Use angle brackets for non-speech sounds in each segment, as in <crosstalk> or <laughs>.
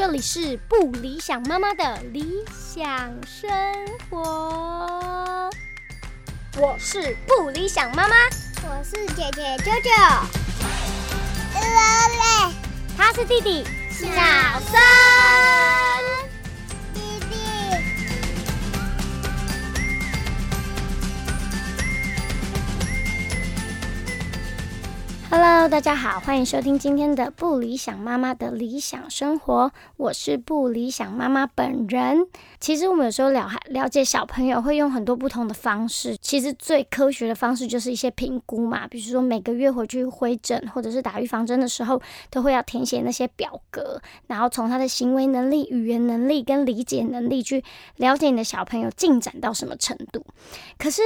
这里是不理想妈妈的理想生活。我是不理想妈妈，我是姐姐舅舅，他是弟弟小森。Hello，大家好，欢迎收听今天的不理想妈妈的理想生活。我是不理想妈妈本人。其实我们有时候了了解小朋友会用很多不同的方式。其实最科学的方式就是一些评估嘛，比如说每个月回去回诊或者是打预防针的时候，都会要填写那些表格，然后从他的行为能力、语言能力跟理解能力去了解你的小朋友进展到什么程度。可是。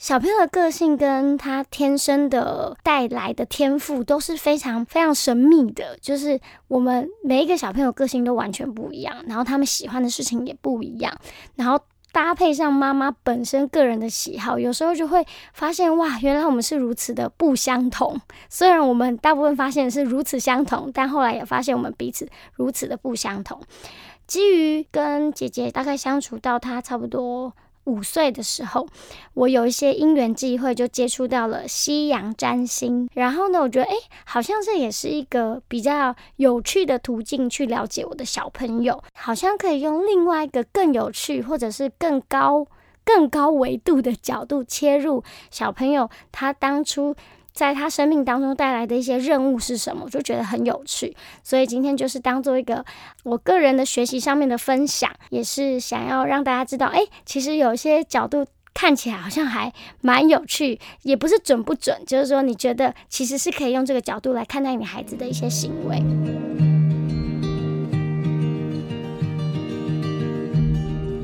小朋友的个性跟他天生的带来的天赋都是非常非常神秘的，就是我们每一个小朋友个性都完全不一样，然后他们喜欢的事情也不一样，然后搭配上妈妈本身个人的喜好，有时候就会发现哇，原来我们是如此的不相同。虽然我们大部分发现是如此相同，但后来也发现我们彼此如此的不相同。基于跟姐姐大概相处到她差不多。五岁的时候，我有一些因缘际会，就接触到了西洋占星。然后呢，我觉得，哎，好像这也是一个比较有趣的途径去了解我的小朋友。好像可以用另外一个更有趣，或者是更高、更高维度的角度切入小朋友他当初。在他生命当中带来的一些任务是什么？我就觉得很有趣，所以今天就是当做一个我个人的学习上面的分享，也是想要让大家知道，哎，其实有些角度看起来好像还蛮有趣，也不是准不准，就是说你觉得其实是可以用这个角度来看待你孩子的一些行为。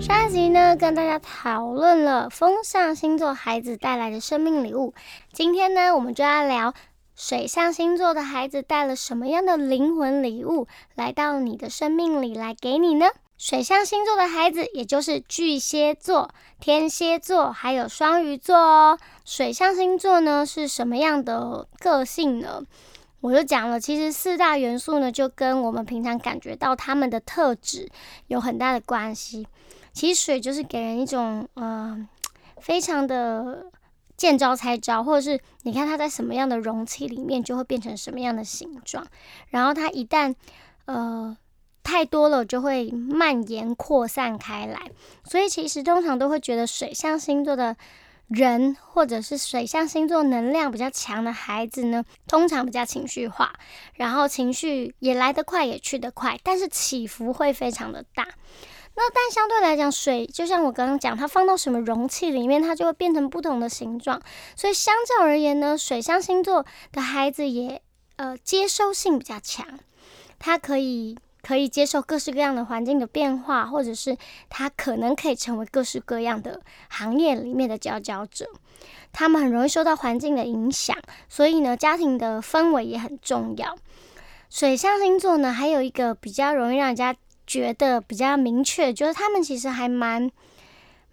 上一集呢，跟大家讨论了风象星座孩子带来的生命礼物。今天呢，我们就要聊水象星座的孩子带了什么样的灵魂礼物来到你的生命里来给你呢？水象星座的孩子，也就是巨蟹座、天蝎座还有双鱼座哦。水象星座呢是什么样的个性呢？我就讲了，其实四大元素呢，就跟我们平常感觉到他们的特质有很大的关系。其实水就是给人一种呃，非常的见招拆招，或者是你看它在什么样的容器里面，就会变成什么样的形状。然后它一旦呃太多了，就会蔓延扩散开来。所以其实通常都会觉得水象星座的人，或者是水象星座能量比较强的孩子呢，通常比较情绪化，然后情绪也来得快，也去得快，但是起伏会非常的大。那但相对来讲，水就像我刚刚讲，它放到什么容器里面，它就会变成不同的形状。所以相较而言呢，水象星座的孩子也呃接收性比较强，他可以可以接受各式各样的环境的变化，或者是他可能可以成为各式各样的行业里面的佼佼者。他们很容易受到环境的影响，所以呢，家庭的氛围也很重要。水象星座呢，还有一个比较容易让人家。觉得比较明确，就是他们其实还蛮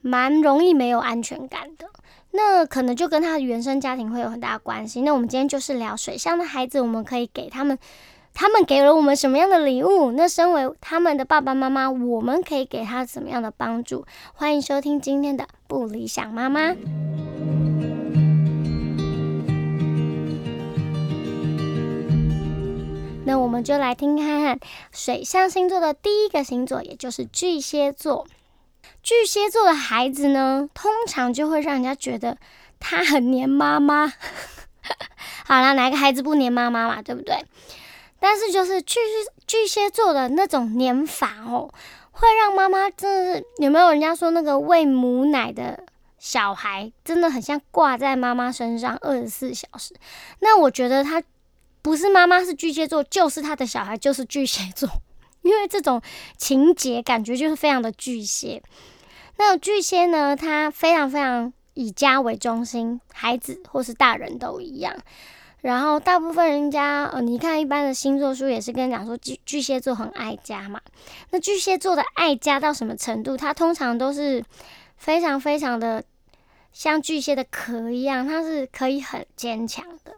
蛮容易没有安全感的。那可能就跟他的原生家庭会有很大关系。那我们今天就是聊水象的孩子，我们可以给他们，他们给了我们什么样的礼物？那身为他们的爸爸妈妈，我们可以给他怎么样的帮助？欢迎收听今天的不理想妈妈。那我们就来听看看水象星座的第一个星座，也就是巨蟹座。巨蟹座的孩子呢，通常就会让人家觉得他很黏妈妈。<laughs> 好了，哪个孩子不黏妈妈嘛，对不对？但是就是巨巨蟹座的那种黏法哦，会让妈妈真的是有没有人家说那个喂母奶的小孩真的很像挂在妈妈身上二十四小时？那我觉得他。不是妈妈是巨蟹座，就是他的小孩就是巨蟹座，<laughs> 因为这种情节感觉就是非常的巨蟹。那巨蟹呢，他非常非常以家为中心，孩子或是大人都一样。然后大部分人家，呃，你看一般的星座书也是跟你讲说巨巨蟹座很爱家嘛。那巨蟹座的爱家到什么程度？他通常都是非常非常的像巨蟹的壳一样，它是可以很坚强的。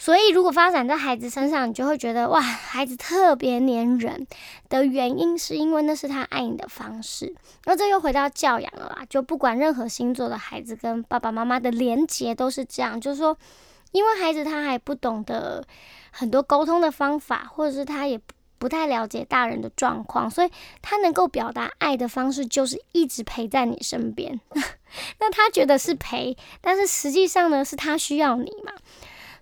所以如果发展在孩子身上，你就会觉得哇，孩子特别黏人的原因，是因为那是他爱你的方式。那这又回到教养了啦，就不管任何星座的孩子跟爸爸妈妈的连结都是这样，就是说，因为孩子他还不懂得很多沟通的方法，或者是他也不太了解大人的状况，所以他能够表达爱的方式就是一直陪在你身边。那他觉得是陪，但是实际上呢，是他需要你嘛。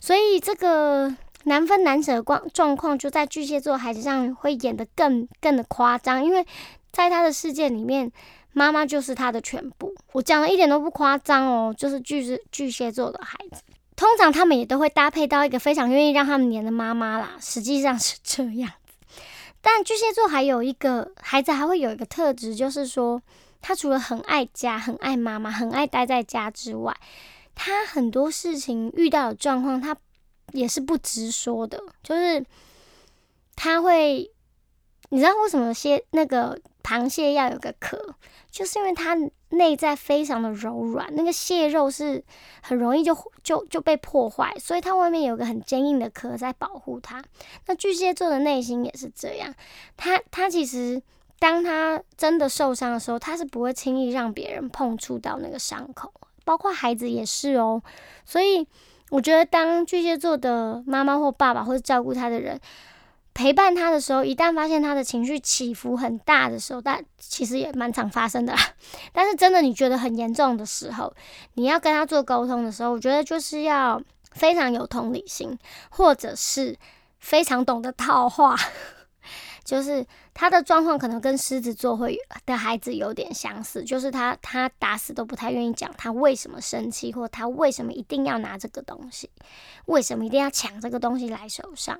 所以这个难分难舍的状状况，就在巨蟹座孩子上会演得更更的夸张，因为在他的世界里面，妈妈就是他的全部。我讲的一点都不夸张哦，就是巨蟹巨蟹座的孩子，通常他们也都会搭配到一个非常愿意让他们黏的妈妈啦。实际上是这样子，但巨蟹座还有一个孩子还会有一个特质，就是说他除了很爱家、很爱妈妈、很爱待在家之外，他很多事情遇到的状况，他也是不直说的，就是他会，你知道为什么蟹那个螃蟹要有个壳，就是因为它内在非常的柔软，那个蟹肉是很容易就就就被破坏，所以它外面有个很坚硬的壳在保护它。那巨蟹座的内心也是这样，他他其实当他真的受伤的时候，他是不会轻易让别人碰触到那个伤口。包括孩子也是哦，所以我觉得当巨蟹座的妈妈或爸爸或者照顾他的人陪伴他的时候，一旦发现他的情绪起伏很大的时候，但其实也蛮常发生的啦。<laughs> 但是真的你觉得很严重的时候，你要跟他做沟通的时候，我觉得就是要非常有同理心，或者是非常懂得套话。就是他的状况可能跟狮子座会的孩子有点相似，就是他他打死都不太愿意讲他为什么生气，或他为什么一定要拿这个东西，为什么一定要抢这个东西来手上。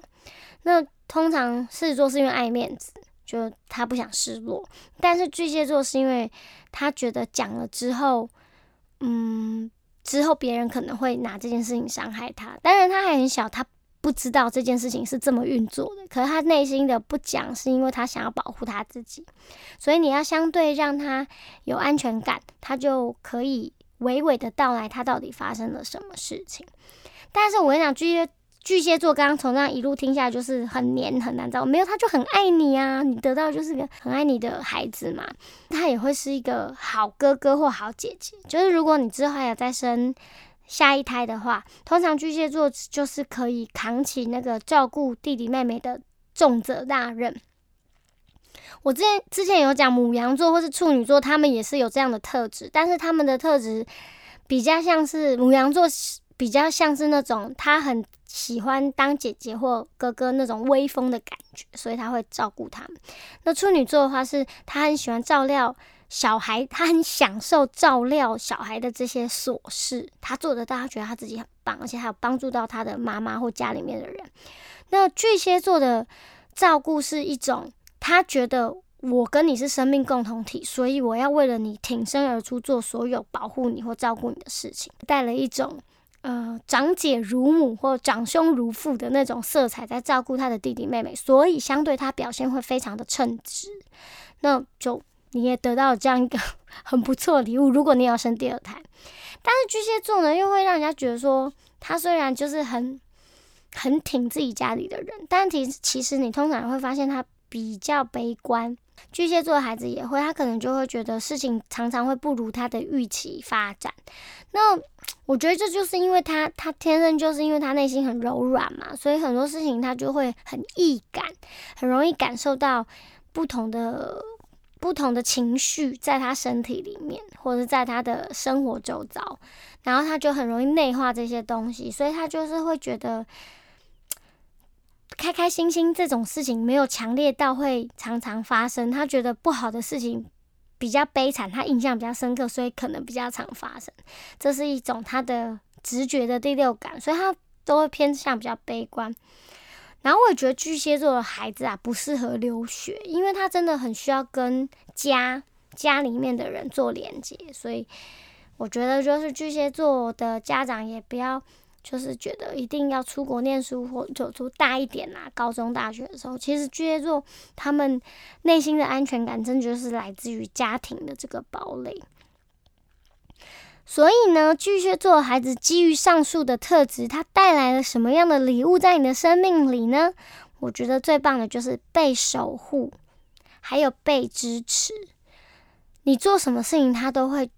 那通常狮子座是因为爱面子，就他不想失落；但是巨蟹座是因为他觉得讲了之后，嗯，之后别人可能会拿这件事情伤害他。当然他还很小，他。不知道这件事情是这么运作的，可是他内心的不讲，是因为他想要保护他自己，所以你要相对让他有安全感，他就可以娓娓的道来他到底发生了什么事情。但是我跟你讲，巨蟹巨蟹座刚刚从这样一路听下来，就是很黏很难找，没有他就很爱你啊，你得到就是个很爱你的孩子嘛，他也会是一个好哥哥或好姐姐，就是如果你之后还有再生。下一胎的话，通常巨蟹座就是可以扛起那个照顾弟弟妹妹的重责大任。我之前之前有讲母羊座或是处女座，他们也是有这样的特质，但是他们的特质比较像是母羊座，比较像是那种他很喜欢当姐姐或哥哥那种威风的感觉，所以他会照顾他们。那处女座的话，是他很喜欢照料。小孩他很享受照料小孩的这些琐事，他做得到，他觉得他自己很棒，而且还有帮助到他的妈妈或家里面的人。那巨蟹座的照顾是一种，他觉得我跟你是生命共同体，所以我要为了你挺身而出，做所有保护你或照顾你的事情，带了一种呃长姐如母或长兄如父的那种色彩，在照顾他的弟弟妹妹，所以相对他表现会非常的称职。那就。你也得到这样一个 <laughs> 很不错的礼物。如果你要生第二胎，但是巨蟹座呢，又会让人家觉得说，他虽然就是很很挺自己家里的人，但其其实你通常会发现他比较悲观。巨蟹座的孩子也会，他可能就会觉得事情常常会不如他的预期发展。那 <tsk> 我觉得这就是因为他他天生就是因为他内心很柔软嘛，所以很多事情他就会很易感，很容易感受到不同的。不同的情绪在他身体里面，或者在他的生活周遭，然后他就很容易内化这些东西，所以他就是会觉得开开心心这种事情没有强烈到会常常发生。他觉得不好的事情比较悲惨，他印象比较深刻，所以可能比较常发生。这是一种他的直觉的第六感，所以他都会偏向比较悲观。然后我也觉得巨蟹座的孩子啊不适合留学，因为他真的很需要跟家家里面的人做连接，所以我觉得就是巨蟹座的家长也不要就是觉得一定要出国念书或就读大一点啦，高中大学的时候，其实巨蟹座他们内心的安全感真的就是来自于家庭的这个堡垒。所以呢，巨蟹座孩子基于上述的特质，他带来了什么样的礼物在你的生命里呢？我觉得最棒的就是被守护，还有被支持。你做什么事情，他都会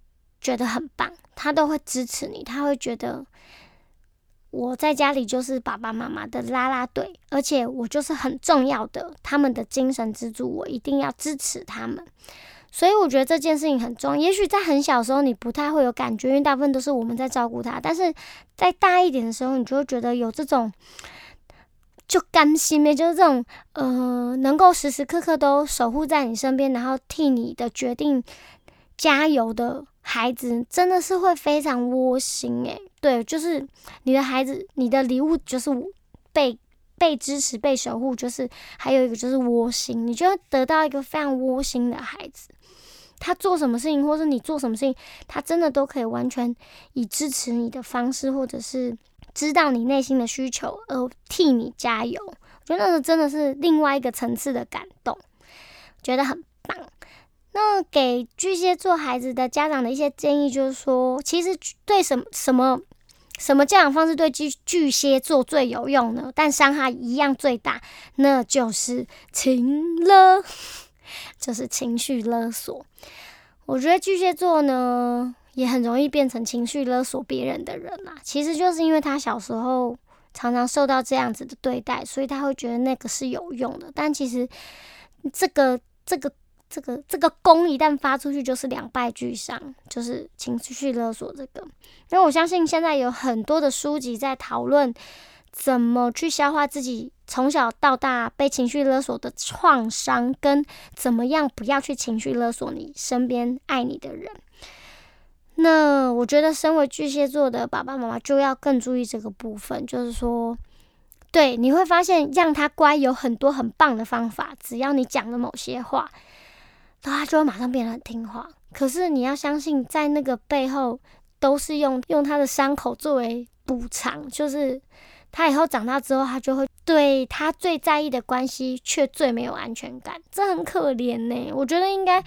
觉得很棒，他都会支持你，他会觉得我在家里就是爸爸妈妈的啦啦队，而且我就是很重要的，他们的精神支柱，我一定要支持他们。所以我觉得这件事情很重要。也许在很小时候你不太会有感觉，因为大部分都是我们在照顾他。但是在大一点的时候，你就会觉得有这种就甘心呗，就是这种呃，能够时时刻刻都守护在你身边，然后替你的决定加油的孩子，真的是会非常窝心诶。对，就是你的孩子，你的礼物就是被。被支持、被守护，就是还有一个就是窝心，你就得到一个非常窝心的孩子。他做什么事情，或是你做什么事情，他真的都可以完全以支持你的方式，或者是知道你内心的需求而替你加油。我觉得那个真的是另外一个层次的感动，觉得很棒。那给巨蟹座孩子的家长的一些建议就是说，其实对什么什么。什么教养方式对巨巨蟹座最有用呢？但伤害一样最大，那就是情了，就是情绪勒索。我觉得巨蟹座呢，也很容易变成情绪勒索别人的人啦。其实就是因为他小时候常常受到这样子的对待，所以他会觉得那个是有用的。但其实这个这个。这个这个功一旦发出去，就是两败俱伤，就是情绪勒索这个。因为我相信现在有很多的书籍在讨论怎么去消化自己从小到大被情绪勒索的创伤，跟怎么样不要去情绪勒索你身边爱你的人。那我觉得，身为巨蟹座的爸爸妈妈就要更注意这个部分，就是说，对你会发现让他乖有很多很棒的方法，只要你讲了某些话。他就会马上变得很听话。可是你要相信，在那个背后，都是用用他的伤口作为补偿。就是他以后长大之后，他就会对他最在意的关系却最没有安全感，这很可怜呢。我觉得应该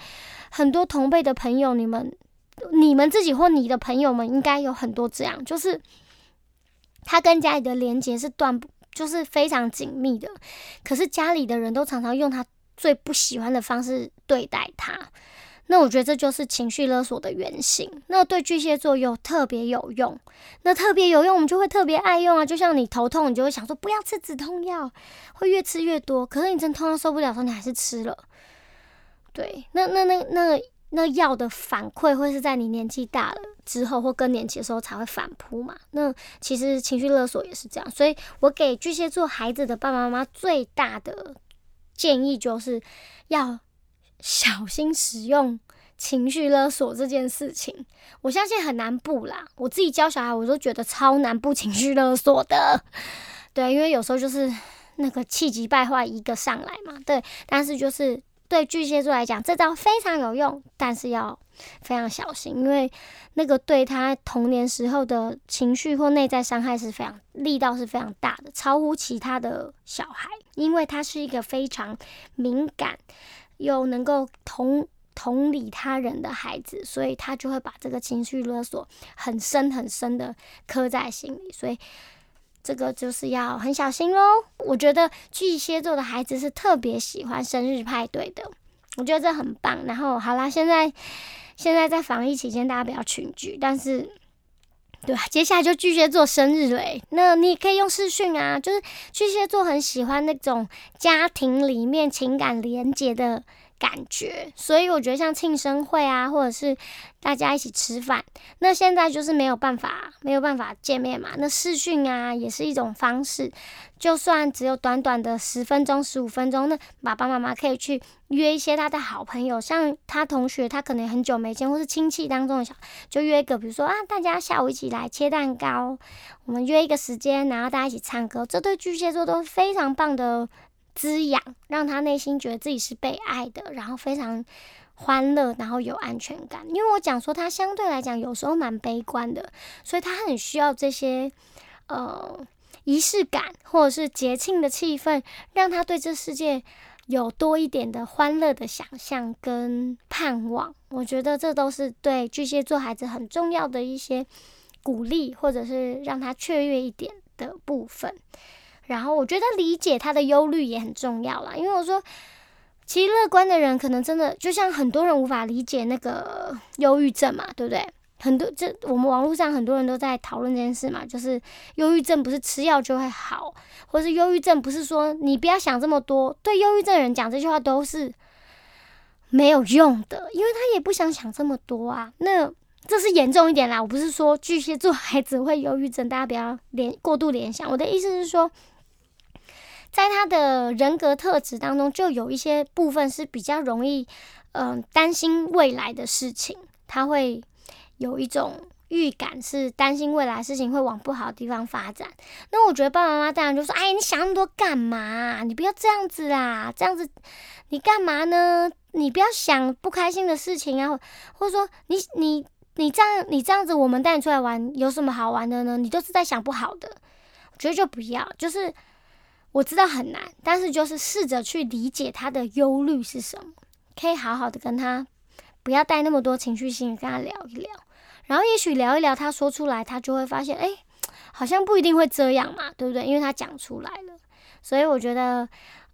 很多同辈的朋友，你们、你们自己或你的朋友们，应该有很多这样，就是他跟家里的连接是断不，就是非常紧密的。可是家里的人都常常用他。最不喜欢的方式对待他，那我觉得这就是情绪勒索的原型。那对巨蟹座又特别有用，那特别有用，我们就会特别爱用啊。就像你头痛，你就会想说不要吃止痛药，会越吃越多。可是你真痛到受不了的时候，你还是吃了。对，那那那那那药的反馈会是在你年纪大了之后或更年期的时候才会反扑嘛？那其实情绪勒索也是这样。所以我给巨蟹座孩子的爸爸妈妈最大的。建议就是要小心使用情绪勒索这件事情。我相信很难不啦，我自己教小孩，我都觉得超难不情绪勒索的。<laughs> 对，因为有时候就是那个气急败坏一个上来嘛。对，但是就是对巨蟹座来讲，这招非常有用，但是要非常小心，因为那个对他童年时候的情绪或内在伤害是非常力道是非常大的，超乎其他的小孩。因为他是一个非常敏感又能够同同理他人的孩子，所以他就会把这个情绪勒索很深很深的刻在心里，所以这个就是要很小心喽。我觉得巨蟹座的孩子是特别喜欢生日派对的，我觉得这很棒。然后好啦，现在现在在防疫期间，大家不要群聚，但是。对啊，接下来就巨蟹座生日了，那你可以用视讯啊，就是巨蟹座很喜欢那种家庭里面情感连接的。感觉，所以我觉得像庆生会啊，或者是大家一起吃饭，那现在就是没有办法，没有办法见面嘛。那视讯啊，也是一种方式。就算只有短短的十分钟、十五分钟，那爸爸妈妈可以去约一些他的好朋友，像他同学，他可能很久没见，或是亲戚当中的小，就约一个，比如说啊，大家下午一起来切蛋糕，我们约一个时间，然后大家一起唱歌，这对巨蟹座都非常棒的。滋养，让他内心觉得自己是被爱的，然后非常欢乐，然后有安全感。因为我讲说他相对来讲有时候蛮悲观的，所以他很需要这些呃仪式感或者是节庆的气氛，让他对这世界有多一点的欢乐的想象跟盼望。我觉得这都是对巨蟹座孩子很重要的一些鼓励，或者是让他雀跃一点的部分。然后我觉得理解他的忧虑也很重要啦，因为我说，其实乐观的人可能真的就像很多人无法理解那个忧郁症嘛，对不对？很多这我们网络上很多人都在讨论这件事嘛，就是忧郁症不是吃药就会好，或是忧郁症不是说你不要想这么多。对忧郁症人讲这句话都是没有用的，因为他也不想想这么多啊。那这是严重一点啦，我不是说巨蟹座孩子会忧郁症，大家不要联过度联想。我的意思是说。在他的人格特质当中，就有一些部分是比较容易，嗯，担心未来的事情。他会有一种预感，是担心未来事情会往不好的地方发展。那我觉得爸爸妈妈当然就说：“哎，你想那么多干嘛？你不要这样子啦，这样子你干嘛呢？你不要想不开心的事情啊，或者说你你你这样你这样子，我们带你出来玩有什么好玩的呢？你都是在想不好的。我觉得就不要，就是。”我知道很难，但是就是试着去理解他的忧虑是什么，可以好好的跟他，不要带那么多情绪性，跟他聊一聊，然后也许聊一聊，他说出来，他就会发现，哎，好像不一定会这样嘛，对不对？因为他讲出来了，所以我觉得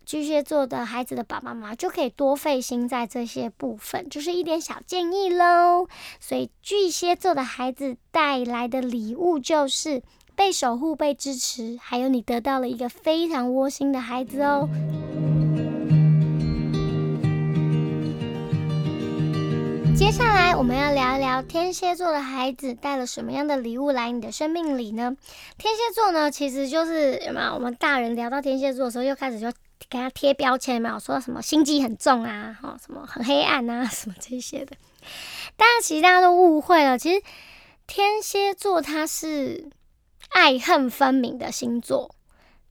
巨蟹座的孩子的爸爸妈妈就可以多费心在这些部分，就是一点小建议喽。所以巨蟹座的孩子带来的礼物就是。被守护、被支持，还有你得到了一个非常窝心的孩子哦。接下来我们要聊一聊天蝎座的孩子带了什么样的礼物来你的生命里呢？天蝎座呢，其实就是有没有我们大人聊到天蝎座的时候，又开始就给他贴标签，没有说什么心机很重啊，哈，什么很黑暗啊，<laughs> 什么这些的。但是其实大家都误会了，其实天蝎座他是。爱恨分明的星座，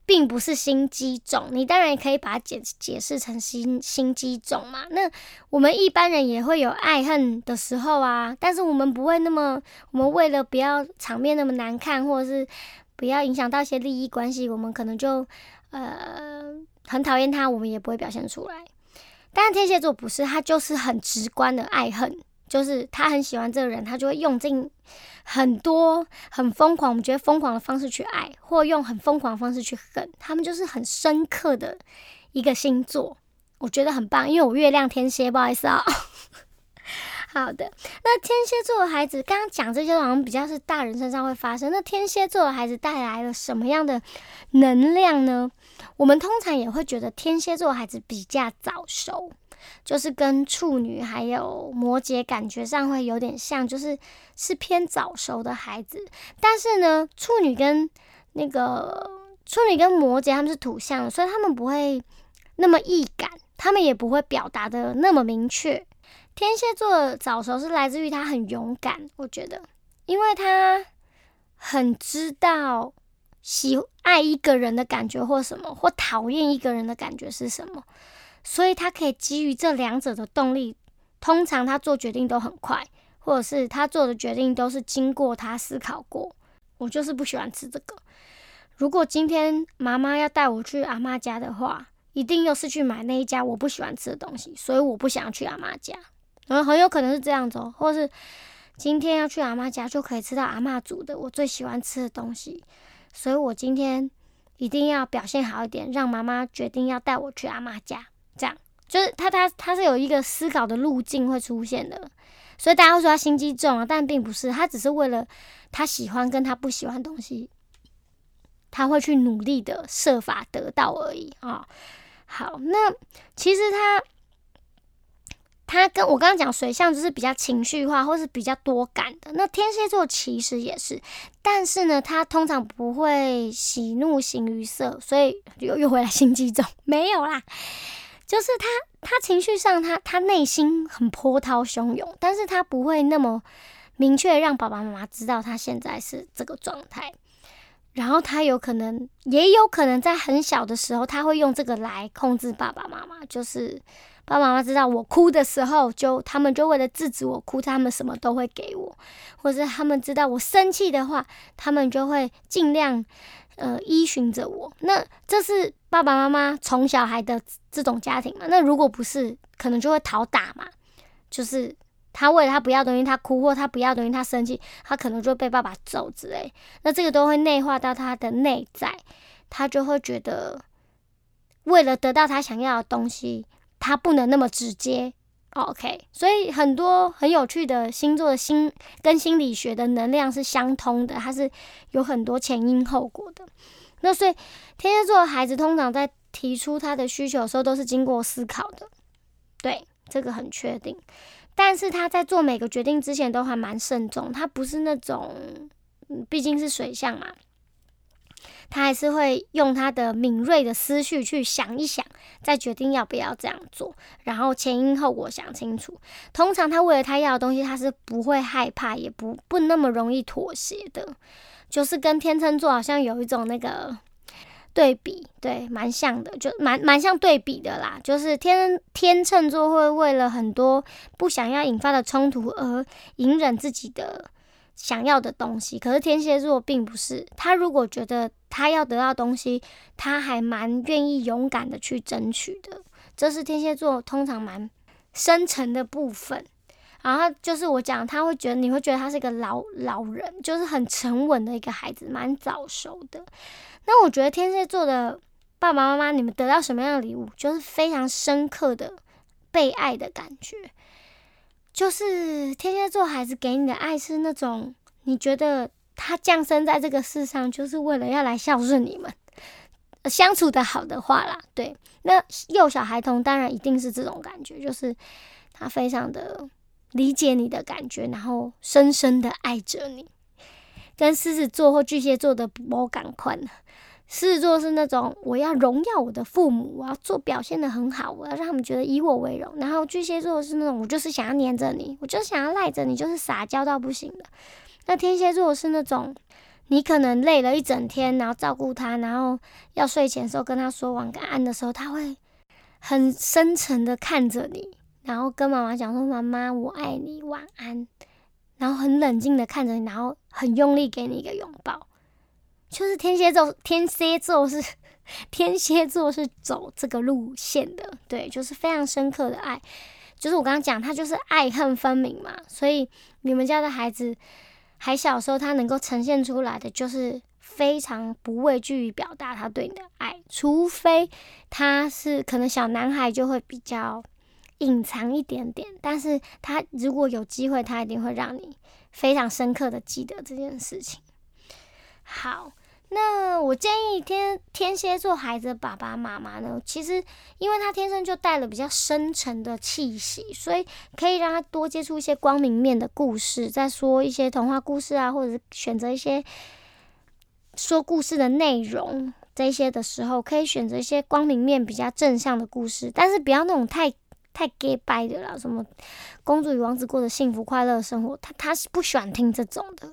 并不是心机重。你当然也可以把它解解释成心心机重嘛。那我们一般人也会有爱恨的时候啊，但是我们不会那么，我们为了不要场面那么难看，或者是不要影响到一些利益关系，我们可能就呃很讨厌他，我们也不会表现出来。但是天蝎座不是，他就是很直观的爱恨。就是他很喜欢这个人，他就会用尽很多很疯狂，我们觉得疯狂的方式去爱，或用很疯狂的方式去恨。他们就是很深刻的一个星座，我觉得很棒。因为我月亮天蝎，不好意思啊。<laughs> 好的，那天蝎座的孩子，刚刚讲这些好像比较是大人身上会发生。那天蝎座的孩子带来了什么样的能量呢？我们通常也会觉得天蝎座孩子比较早熟。就是跟处女还有摩羯感觉上会有点像，就是是偏早熟的孩子。但是呢，处女跟那个处女跟摩羯他们是土象，所以他们不会那么易感，他们也不会表达的那么明确。天蝎座早熟是来自于他很勇敢，我觉得，因为他很知道喜爱一个人的感觉或什么，或讨厌一个人的感觉是什么。所以他可以基于这两者的动力，通常他做决定都很快，或者是他做的决定都是经过他思考过。我就是不喜欢吃这个。如果今天妈妈要带我去阿妈家的话，一定又是去买那一家我不喜欢吃的东西，所以我不想要去阿妈家。然后很有可能是这样子，哦，或是今天要去阿妈家就可以吃到阿妈煮的我最喜欢吃的东西，所以我今天一定要表现好一点，让妈妈决定要带我去阿妈家。这样就是他他他是有一个思考的路径会出现的，所以大家会说他心机重啊，但并不是，他只是为了他喜欢跟他不喜欢东西，他会去努力的设法得到而已啊。好，那其实他。他跟我刚刚讲水象就是比较情绪化，或是比较多感的。那天蝎座其实也是，但是呢，他通常不会喜怒形于色，所以又又回来心机重，没有啦。就是他他情绪上，他他内心很波涛汹涌，但是他不会那么明确让爸爸妈妈知道他现在是这个状态。然后他有可能，也有可能在很小的时候，他会用这个来控制爸爸妈妈，就是。爸爸妈妈知道我哭的时候，就他们就为了制止我哭，他们什么都会给我；或者他们知道我生气的话，他们就会尽量呃依循着我。那这是爸爸妈妈宠小孩的这种家庭嘛。那如果不是，可能就会讨打嘛，就是他为了他不要东西，他哭或他不要东西，他生气，他可能就被爸爸揍之类。那这个都会内化到他的内在，他就会觉得为了得到他想要的东西，他不能那么直接。OK，所以很多很有趣的星座的心跟心理学的能量是相通的，它是有很多前因后果的。那所以天蝎座的孩子通常在提出他的需求的时候，都是经过思考的，对这个很确定。但是他在做每个决定之前都还蛮慎重，他不是那种，毕竟是水象嘛。他还是会用他的敏锐的思绪去想一想，再决定要不要这样做，然后前因后果想清楚。通常他为了他要的东西，他是不会害怕，也不不那么容易妥协的。就是跟天秤座好像有一种那个对比，对，蛮像的，就蛮蛮像对比的啦。就是天天秤座会为了很多不想要引发的冲突而隐忍自己的。想要的东西，可是天蝎座并不是他。如果觉得他要得到东西，他还蛮愿意勇敢的去争取的。这是天蝎座通常蛮深沉的部分。然后就是我讲，他会觉得你会觉得他是一个老老人，就是很沉稳的一个孩子，蛮早熟的。那我觉得天蝎座的爸爸妈妈，你们得到什么样的礼物，就是非常深刻的被爱的感觉。就是天蝎座孩子给你的爱是那种，你觉得他降生在这个世上就是为了要来孝顺你们，相处的好的话啦，对，那幼小孩童当然一定是这种感觉，就是他非常的理解你的感觉，然后深深的爱着你，跟狮子座或巨蟹座的不感快狮子座是那种我要荣耀我的父母，我要做表现的很好，我要让他们觉得以我为荣。然后巨蟹座是那种我就是想要黏着你，我就是想要赖着你，就是撒娇到不行的。那天蝎座是那种你可能累了一整天，然后照顾他，然后要睡前的时候跟他说晚安的时候，他会很深沉的看着你，然后跟妈妈讲说妈妈我爱你晚安，然后很冷静的看着你，然后很用力给你一个拥抱。就是天蝎座，天蝎座是天蝎座是走这个路线的，对，就是非常深刻的爱。就是我刚刚讲，他就是爱恨分明嘛。所以你们家的孩子还小时候，他能够呈现出来的就是非常不畏惧于表达他对你的爱，除非他是可能小男孩就会比较隐藏一点点，但是他如果有机会，他一定会让你非常深刻的记得这件事情。好。那我建议天天蝎座孩子的爸爸妈妈呢，其实因为他天生就带了比较深沉的气息，所以可以让他多接触一些光明面的故事，再说一些童话故事啊，或者是选择一些说故事的内容这些的时候，可以选择一些光明面比较正向的故事，但是不要那种太太 gay 掰的啦，什么公主与王子过的幸福快乐生活，他他是不喜欢听这种的，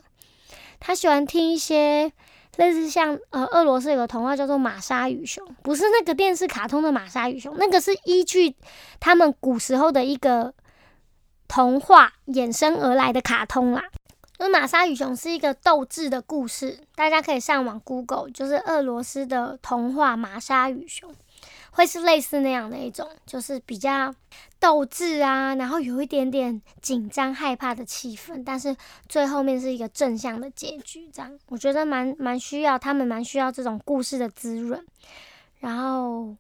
他喜欢听一些。类似像呃，俄罗斯有个童话叫做《玛莎与熊》，不是那个电视卡通的《玛莎与熊》，那个是依据他们古时候的一个童话衍生而来的卡通啦。那《玛莎与熊》是一个斗智的故事，大家可以上网 Google，就是俄罗斯的童话《玛莎与熊》。会是类似那样的一种，就是比较斗志啊，然后有一点点紧张害怕的气氛，但是最后面是一个正向的结局，这样我觉得蛮蛮需要，他们蛮需要这种故事的滋润，然后。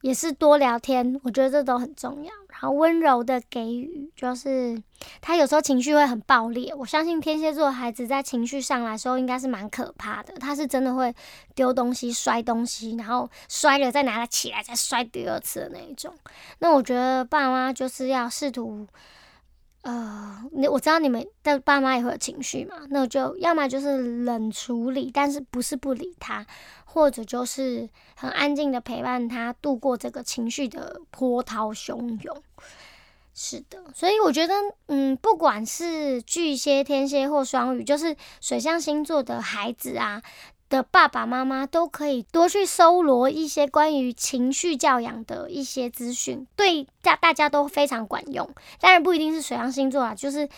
也是多聊天，我觉得这都很重要。然后温柔的给予，就是他有时候情绪会很爆裂。我相信天蝎座孩子在情绪上来时候，应该是蛮可怕的。他是真的会丢东西、摔东西，然后摔了再拿起来，再摔第二次的那一种。那我觉得爸妈就是要试图。呃，你我知道你们的爸妈也会有情绪嘛，那我就要么就是冷处理，但是不是不理他，或者就是很安静的陪伴他度过这个情绪的波涛汹涌。是的，所以我觉得，嗯，不管是巨蟹、天蝎或双鱼，就是水象星座的孩子啊。的爸爸妈妈都可以多去搜罗一些关于情绪教养的一些资讯，对大大家都非常管用。当然不一定是水象星座啊，就是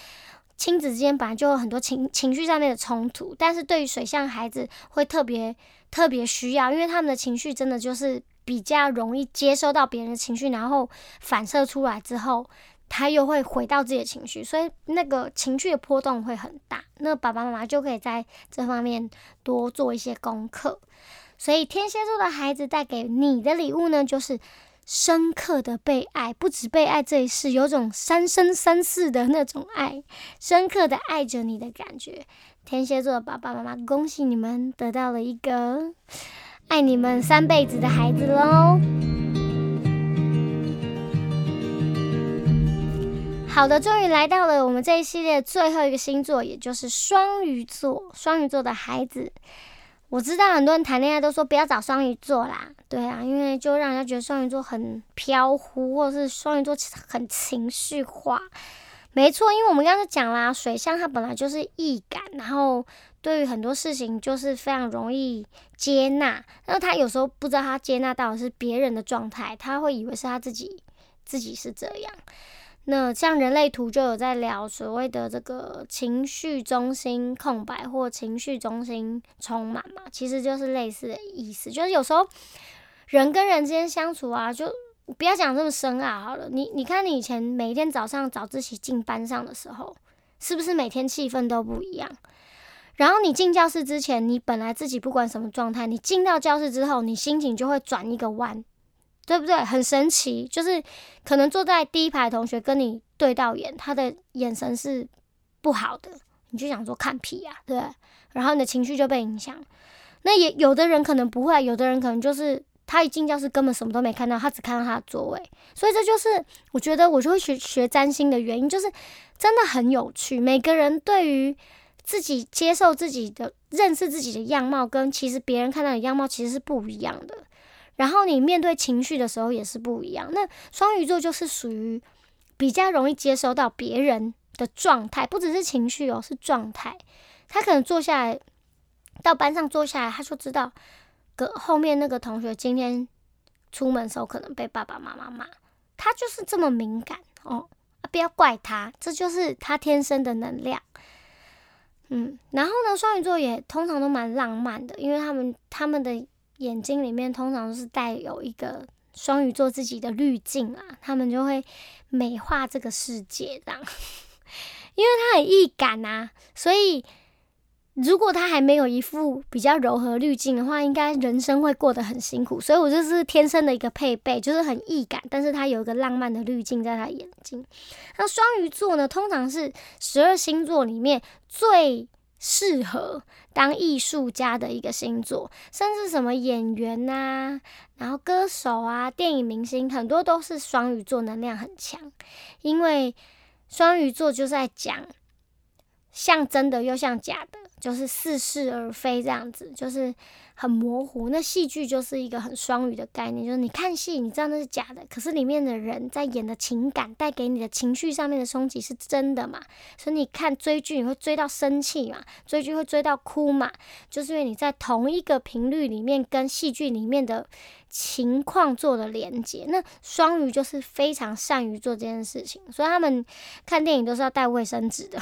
亲子之间本来就有很多情情绪上面的冲突，但是对于水象孩子会特别特别需要，因为他们的情绪真的就是比较容易接收到别人的情绪，然后反射出来之后，他又会回到自己的情绪，所以那个情绪的波动会很大。那爸爸妈妈就可以在这方面多做一些功课。所以天蝎座的孩子带给你的礼物呢，就是深刻的被爱，不止被爱这一世，有种三生三世的那种爱，深刻的爱着你的感觉。天蝎座的爸爸妈妈，恭喜你们得到了一个爱你们三辈子的孩子喽！好的，终于来到了我们这一系列最后一个星座，也就是双鱼座。双鱼座的孩子。我知道很多人谈恋爱都说不要找双鱼座啦，对啊，因为就让人家觉得双鱼座很飘忽，或者是双鱼座很情绪化。没错，因为我们刚刚讲啦，水象它本来就是易感，然后对于很多事情就是非常容易接纳。那他有时候不知道他接纳到的是别人的状态，他会以为是他自己自己是这样。那像人类图就有在聊所谓的这个情绪中心空白或情绪中心充满嘛，其实就是类似的意思。就是有时候人跟人之间相处啊，就不要讲这么深啊。好了，你你看你以前每一天早上早自习进班上的时候，是不是每天气氛都不一样？然后你进教室之前，你本来自己不管什么状态，你进到教室之后，你心情就会转一个弯。对不对？很神奇，就是可能坐在第一排的同学跟你对到眼，他的眼神是不好的，你就想说看屁呀，对。然后你的情绪就被影响。那也有的人可能不会，有的人可能就是他一进教室根本什么都没看到，他只看到他的座位。所以这就是我觉得我就会学学占星的原因，就是真的很有趣。每个人对于自己接受自己的认识自己的样貌，跟其实别人看到的样貌其实是不一样的。然后你面对情绪的时候也是不一样。那双鱼座就是属于比较容易接收到别人的状态，不只是情绪哦，是状态。他可能坐下来到班上坐下来，他就知道隔后面那个同学今天出门的时候可能被爸爸妈妈骂，他就是这么敏感哦。啊不要怪他，这就是他天生的能量。嗯，然后呢，双鱼座也通常都蛮浪漫的，因为他们他们的。眼睛里面通常都是带有一个双鱼座自己的滤镜啊，他们就会美化这个世界，这样，<laughs> 因为他很易感啊，所以如果他还没有一副比较柔和滤镜的话，应该人生会过得很辛苦。所以我就是天生的一个配备，就是很易感，但是他有一个浪漫的滤镜在他眼睛。那双鱼座呢，通常是十二星座里面最。适合当艺术家的一个星座，甚至什么演员呐，然后歌手啊，电影明星，很多都是双鱼座，能量很强。因为双鱼座就在讲像真的又像假的，就是似是而非这样子，就是。很模糊，那戏剧就是一个很双语的概念，就是你看戏，你知道那是假的，可是里面的人在演的情感带给你的情绪上面的冲击是真的嘛？所以你看追剧，你会追到生气嘛？追剧会追到哭嘛？就是因为你在同一个频率里面跟戏剧里面的情况做了连接。那双鱼就是非常善于做这件事情，所以他们看电影都是要带卫生纸的。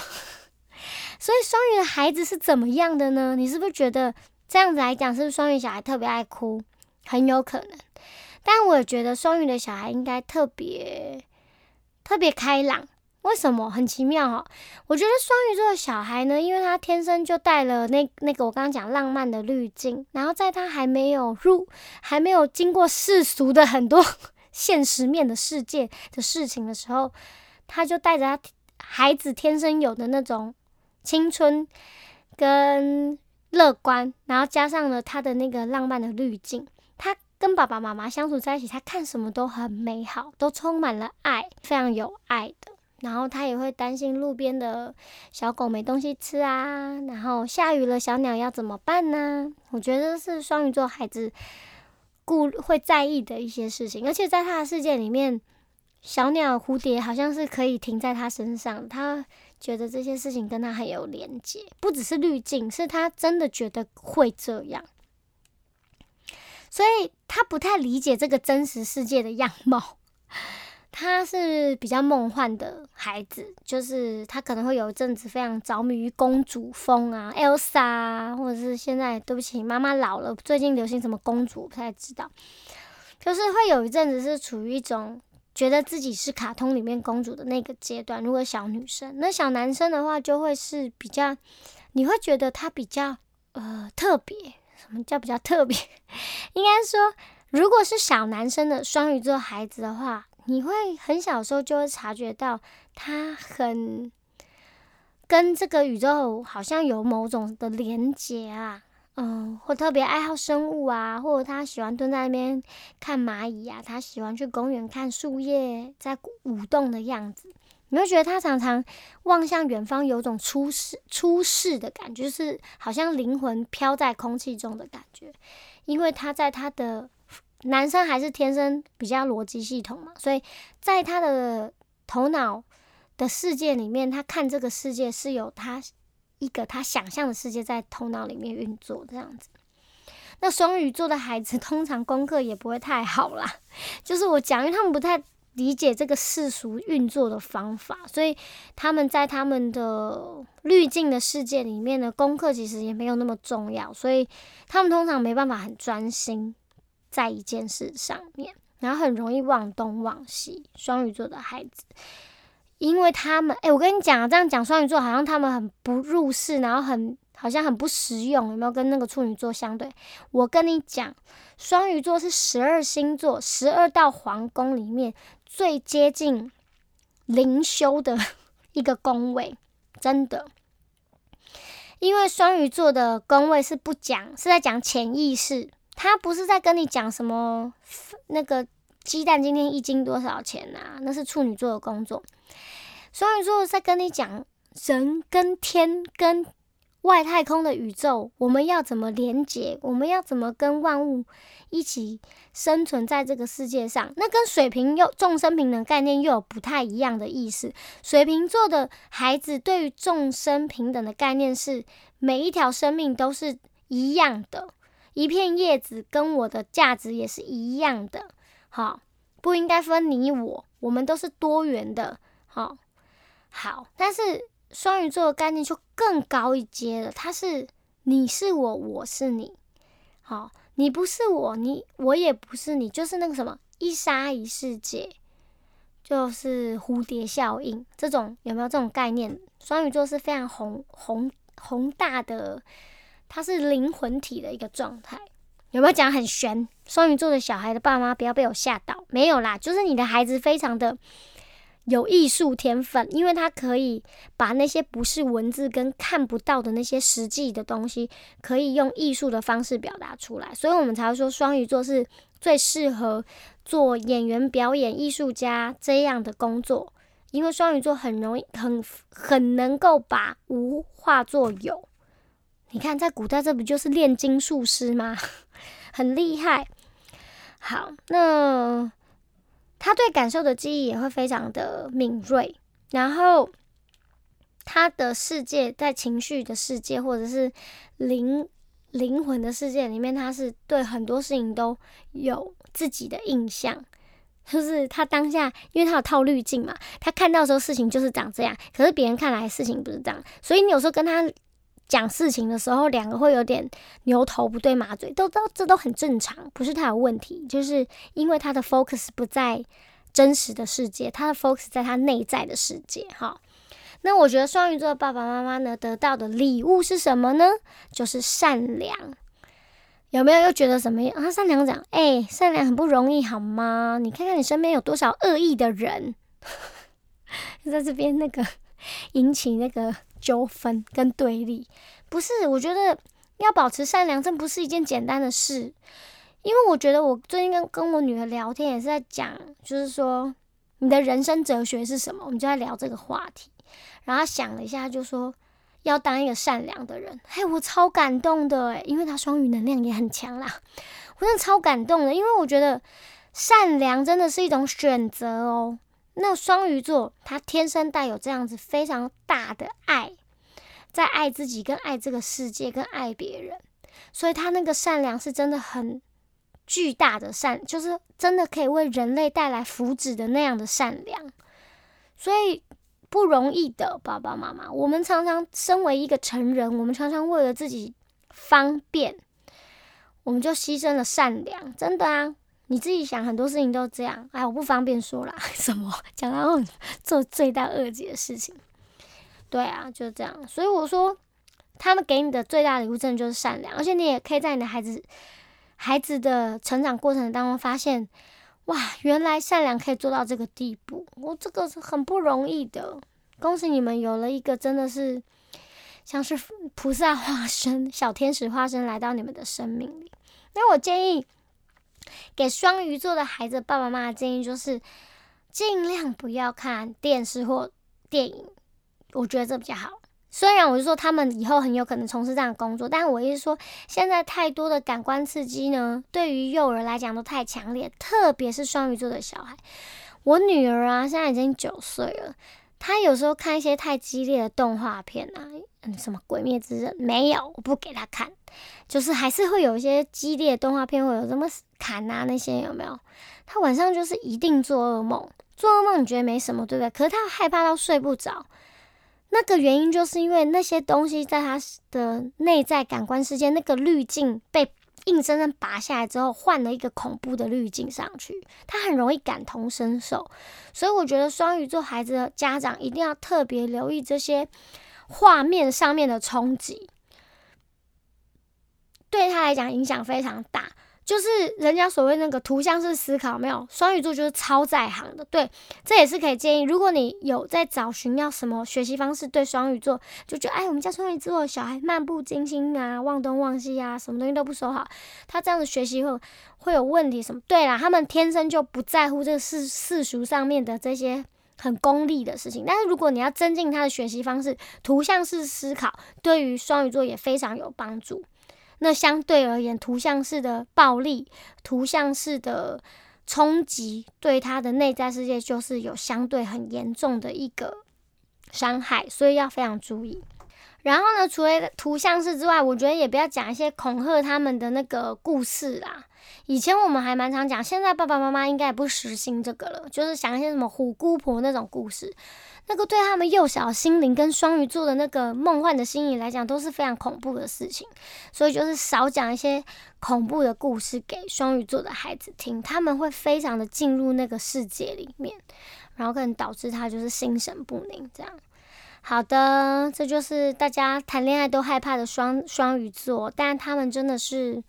所以双鱼的孩子是怎么样的呢？你是不是觉得？这样子来讲，是不是双鱼小孩特别爱哭？很有可能。但我也觉得双鱼的小孩应该特别特别开朗。为什么？很奇妙哦。我觉得双鱼座的小孩呢，因为他天生就带了那那个我刚刚讲浪漫的滤镜，然后在他还没有入、还没有经过世俗的很多 <laughs> 现实面的世界的事情的时候，他就带着他孩子天生有的那种青春跟。乐观，然后加上了他的那个浪漫的滤镜，他跟爸爸妈妈相处在一起，他看什么都很美好，都充满了爱，非常有爱的。然后他也会担心路边的小狗没东西吃啊，然后下雨了，小鸟要怎么办呢？我觉得是双鱼座孩子顾会在意的一些事情，而且在他的世界里面，小鸟、蝴蝶好像是可以停在他身上，他。觉得这些事情跟他很有连接，不只是滤镜，是他真的觉得会这样，所以他不太理解这个真实世界的样貌。<laughs> 他是比较梦幻的孩子，就是他可能会有一阵子非常着迷于公主风啊，Elsa 啊，或者是现在对不起，妈妈老了，最近流行什么公主不太知道。就是会有一阵子是处于一种觉得自己是卡通里面公主的那个阶段。如果小女生，那小男生的话就会是比较，你会觉得他比较呃特别。什么叫比较特别？应该说，如果是小男生的双鱼座孩子的话，你会很小时候就会察觉到他很跟这个宇宙好像有某种的连接啊。嗯，或特别爱好生物啊，或者他喜欢蹲在那边看蚂蚁啊，他喜欢去公园看树叶在舞动的样子，你会觉得他常常望向远方，有种出世出世的感觉，就是好像灵魂飘在空气中的感觉。因为他在他的男生还是天生比较逻辑系统嘛，所以在他的头脑的世界里面，他看这个世界是有他。一个他想象的世界在头脑里面运作这样子，那双鱼座的孩子 <laughs> 通常功课也不会太好啦。就是我讲，因为他们不太理解这个世俗运作的方法，所以他们在他们的滤镜的世界里面呢，功课其实也没有那么重要，所以他们通常没办法很专心在一件事上面，然后很容易忘东忘西。双鱼座的孩子。因为他们，哎，我跟你讲，这样讲双鱼座好像他们很不入世，然后很好像很不实用，有没有跟那个处女座相对？我跟你讲，双鱼座是十二星座十二道皇宫里面最接近灵修的 <laughs> 一个宫位，真的。因为双鱼座的宫位是不讲，是在讲潜意识，他不是在跟你讲什么那个鸡蛋今天一斤多少钱啊？那是处女座的工作。双鱼座在跟你讲人跟天跟外太空的宇宙，我们要怎么连接？我们要怎么跟万物一起生存在这个世界上？那跟水瓶又众生平等概念又有不太一样的意思。水瓶座的孩子对于众生平等的概念是，每一条生命都是一样的，一片叶子跟我的价值也是一样的。好，不应该分你我，我们都是多元的。哦。好，但是双鱼座的概念就更高一阶了。它是你是我，我是你。好，你不是我，你我也不是你，就是那个什么一沙一世界，就是蝴蝶效应这种有没有这种概念？双鱼座是非常宏宏宏大的，它是灵魂体的一个状态。有没有讲很玄？双鱼座的小孩的爸妈不要被我吓到，没有啦，就是你的孩子非常的。有艺术天分，因为他可以把那些不是文字跟看不到的那些实际的东西，可以用艺术的方式表达出来，所以我们才会说双鱼座是最适合做演员、表演艺术家这样的工作，因为双鱼座很容易、很很能够把无化作有。你看，在古代这不就是炼金术师吗？<laughs> 很厉害。好，那。他对感受的记忆也会非常的敏锐，然后他的世界在情绪的世界或者是灵灵魂的世界里面，他是对很多事情都有自己的印象，就是他当下，因为他有套滤镜嘛，他看到时候事情就是长这样，可是别人看来事情不是这样，所以你有时候跟他。讲事情的时候，两个会有点牛头不对马嘴，都都这都很正常，不是他有问题，就是因为他的 focus 不在真实的世界，他的 focus 在他内在的世界。哈，那我觉得双鱼座的爸爸妈妈呢，得到的礼物是什么呢？就是善良。有没有又觉得什么样？啊，善良讲，哎，善良很不容易，好吗？你看看你身边有多少恶意的人，<laughs> 在这边那个引起那个。纠纷跟对立，不是？我觉得要保持善良，这不是一件简单的事。因为我觉得，我最近跟跟我女儿聊天，也是在讲，就是说你的人生哲学是什么？我们就在聊这个话题。然后想了一下，就说要当一个善良的人。嘿，我超感动的诶，因为他双鱼能量也很强啦。我真的超感动的，因为我觉得善良真的是一种选择哦。那双鱼座，他天生带有这样子非常大的爱，在爱自己、跟爱这个世界、跟爱别人，所以他那个善良是真的很巨大的善，就是真的可以为人类带来福祉的那样的善良，所以不容易的，爸爸妈妈。我们常常身为一个成人，我们常常为了自己方便，我们就牺牲了善良，真的啊。你自己想，很多事情都这样。哎，我不方便说啦，<laughs> 什么讲到 <laughs> 做罪大恶极的事情。对啊，就是这样。所以我说，他们给你的最大礼物，真的就是善良。而且你也可以在你的孩子孩子的成长过程当中发现，哇，原来善良可以做到这个地步。我这个是很不容易的。恭喜你们有了一个真的是像是菩萨化身、小天使化身来到你们的生命里。那我建议。给双鱼座的孩子，爸爸妈妈建议就是，尽量不要看电视或电影，我觉得这比较好。虽然我是说他们以后很有可能从事这样的工作，但我意思说，现在太多的感官刺激呢，对于幼儿来讲都太强烈，特别是双鱼座的小孩。我女儿啊，现在已经九岁了。她有时候看一些太激烈的动画片啊，嗯，什么《鬼灭之刃》没有，我不给他看，就是还是会有一些激烈的动画片，会有什么砍啊那些有没有？他晚上就是一定做噩梦，做噩梦你觉得没什么对不对？可是他害怕到睡不着，那个原因就是因为那些东西在他的内在感官世界那个滤镜被。硬生生拔下来之后，换了一个恐怖的滤镜上去，他很容易感同身受。所以我觉得双鱼座孩子的家长一定要特别留意这些画面上面的冲击，对他来讲影响非常大。就是人家所谓那个图像式思考，没有双鱼座就是超在行的。对，这也是可以建议。如果你有在找寻要什么学习方式，对双鱼座就觉得，哎，我们家双鱼座小孩漫不经心啊，忘东忘西啊，什么东西都不收好，他这样子学习会会有问题什么？对啦，他们天生就不在乎这世世俗上面的这些很功利的事情。但是如果你要增进他的学习方式，图像式思考对于双鱼座也非常有帮助。那相对而言，图像式的暴力、图像式的冲击，对他的内在世界就是有相对很严重的一个伤害，所以要非常注意。然后呢，除了图像式之外，我觉得也不要讲一些恐吓他们的那个故事啦。以前我们还蛮常讲，现在爸爸妈妈应该也不实行这个了，就是讲一些什么虎姑婆那种故事。那个对他们幼小心灵跟双鱼座的那个梦幻的心理来讲都是非常恐怖的事情，所以就是少讲一些恐怖的故事给双鱼座的孩子听，他们会非常的进入那个世界里面，然后可能导致他就是心神不宁这样。好的，这就是大家谈恋爱都害怕的双双鱼座，但他们真的是。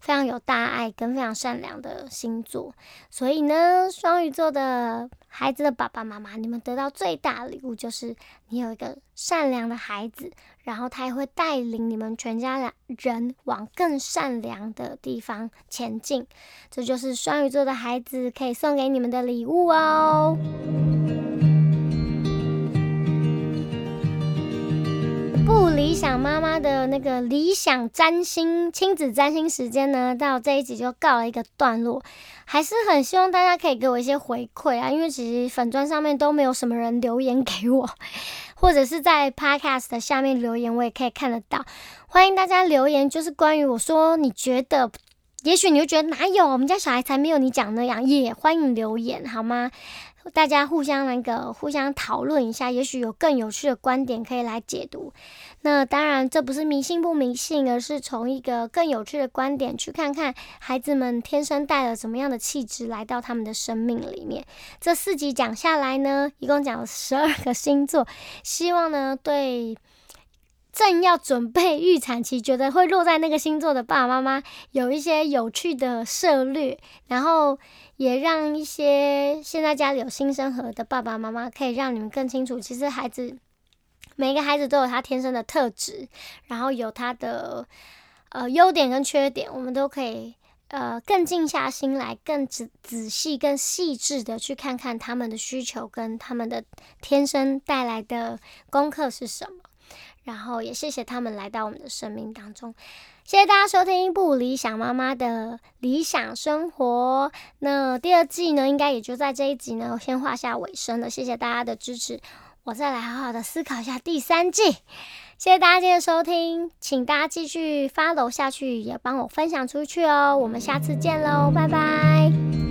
非常有大爱跟非常善良的星座，所以呢，双鱼座的孩子的爸爸妈妈，你们得到最大的礼物就是你有一个善良的孩子，然后他也会带领你们全家人往更善良的地方前进。这就是双鱼座的孩子可以送给你们的礼物哦。不理想妈妈的那个理想占星亲子占星时间呢，到这一集就告了一个段落。还是很希望大家可以给我一些回馈啊，因为其实粉砖上面都没有什么人留言给我，<laughs> 或者是在 podcast 的下面留言，我也可以看得到。欢迎大家留言，就是关于我说你觉得，也许你会觉得哪有我们家小孩才没有你讲那样，也欢迎留言好吗？大家互相那个互相讨论一下，也许有更有趣的观点可以来解读。那当然，这不是迷信不迷信，而是从一个更有趣的观点去看看孩子们天生带了什么样的气质来到他们的生命里面。这四集讲下来呢，一共讲了十二个星座，希望呢对正要准备预产期，觉得会落在那个星座的爸爸妈妈有一些有趣的涉略，然后。也让一些现在家里有新生儿的爸爸妈妈，可以让你们更清楚，其实孩子每个孩子都有他天生的特质，然后有他的呃优点跟缺点，我们都可以呃更静下心来，更仔仔细、更细致的去看看他们的需求跟他们的天生带来的功课是什么。然后也谢谢他们来到我们的生命当中。谢谢大家收听《不理想妈妈的理想生活》。那第二季呢，应该也就在这一集呢，先画下尾声了。谢谢大家的支持，我再来好好的思考一下第三季。谢谢大家今天收听，请大家继续发楼下去，也帮我分享出去哦。我们下次见喽，拜拜。